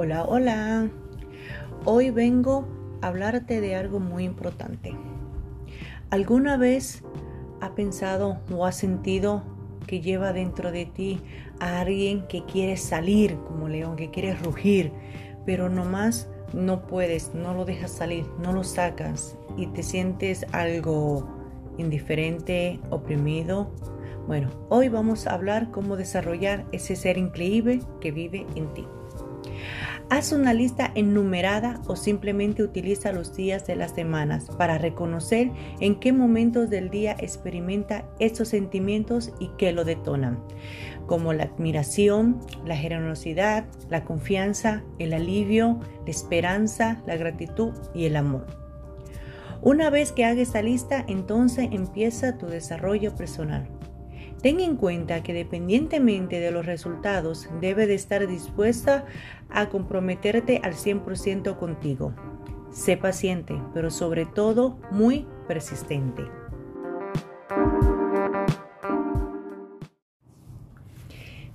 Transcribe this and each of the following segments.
Hola, hola. Hoy vengo a hablarte de algo muy importante. ¿Alguna vez ha pensado o ha sentido que lleva dentro de ti a alguien que quiere salir como león, que quiere rugir, pero nomás no puedes, no lo dejas salir, no lo sacas y te sientes algo indiferente, oprimido? Bueno, hoy vamos a hablar cómo desarrollar ese ser increíble que vive en ti. Haz una lista enumerada o simplemente utiliza los días de las semanas para reconocer en qué momentos del día experimenta estos sentimientos y qué lo detonan, como la admiración, la generosidad, la confianza, el alivio, la esperanza, la gratitud y el amor. Una vez que hagas esta lista, entonces empieza tu desarrollo personal. Ten en cuenta que dependientemente de los resultados, debe de estar dispuesta a comprometerte al 100% contigo. Sé paciente, pero sobre todo muy persistente.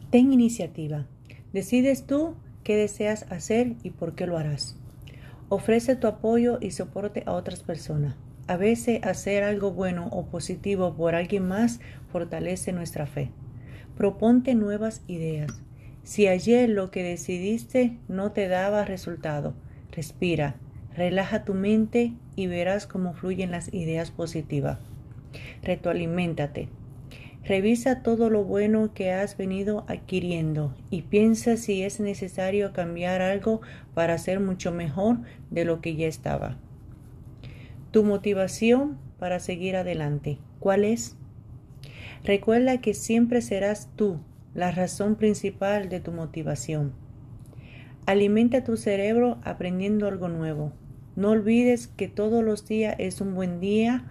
Ten iniciativa. Decides tú qué deseas hacer y por qué lo harás. Ofrece tu apoyo y soporte a otras personas. A veces hacer algo bueno o positivo por alguien más fortalece nuestra fe. Proponte nuevas ideas. Si ayer lo que decidiste no te daba resultado, respira, relaja tu mente y verás cómo fluyen las ideas positivas. Retroaliméntate. Revisa todo lo bueno que has venido adquiriendo y piensa si es necesario cambiar algo para ser mucho mejor de lo que ya estaba. Tu motivación para seguir adelante, ¿cuál es? Recuerda que siempre serás tú la razón principal de tu motivación. Alimenta tu cerebro aprendiendo algo nuevo. No olvides que todos los días es un buen día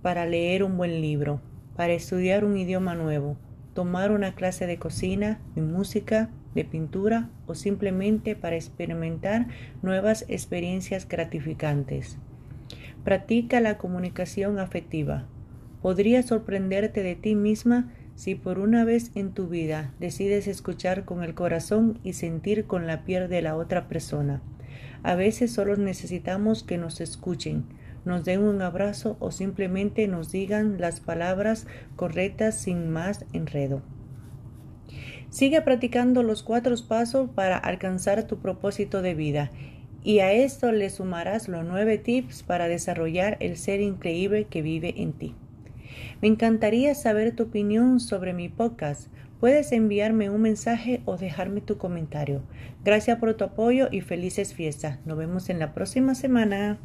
para leer un buen libro, para estudiar un idioma nuevo, tomar una clase de cocina, de música, de pintura o simplemente para experimentar nuevas experiencias gratificantes. Practica la comunicación afectiva. Podría sorprenderte de ti misma si por una vez en tu vida decides escuchar con el corazón y sentir con la piel de la otra persona. A veces solo necesitamos que nos escuchen, nos den un abrazo o simplemente nos digan las palabras correctas sin más enredo. Sigue practicando los cuatro pasos para alcanzar tu propósito de vida y a esto le sumarás los nueve tips para desarrollar el ser increíble que vive en ti. Me encantaría saber tu opinión sobre mi podcast. Puedes enviarme un mensaje o dejarme tu comentario. Gracias por tu apoyo y felices fiestas. Nos vemos en la próxima semana.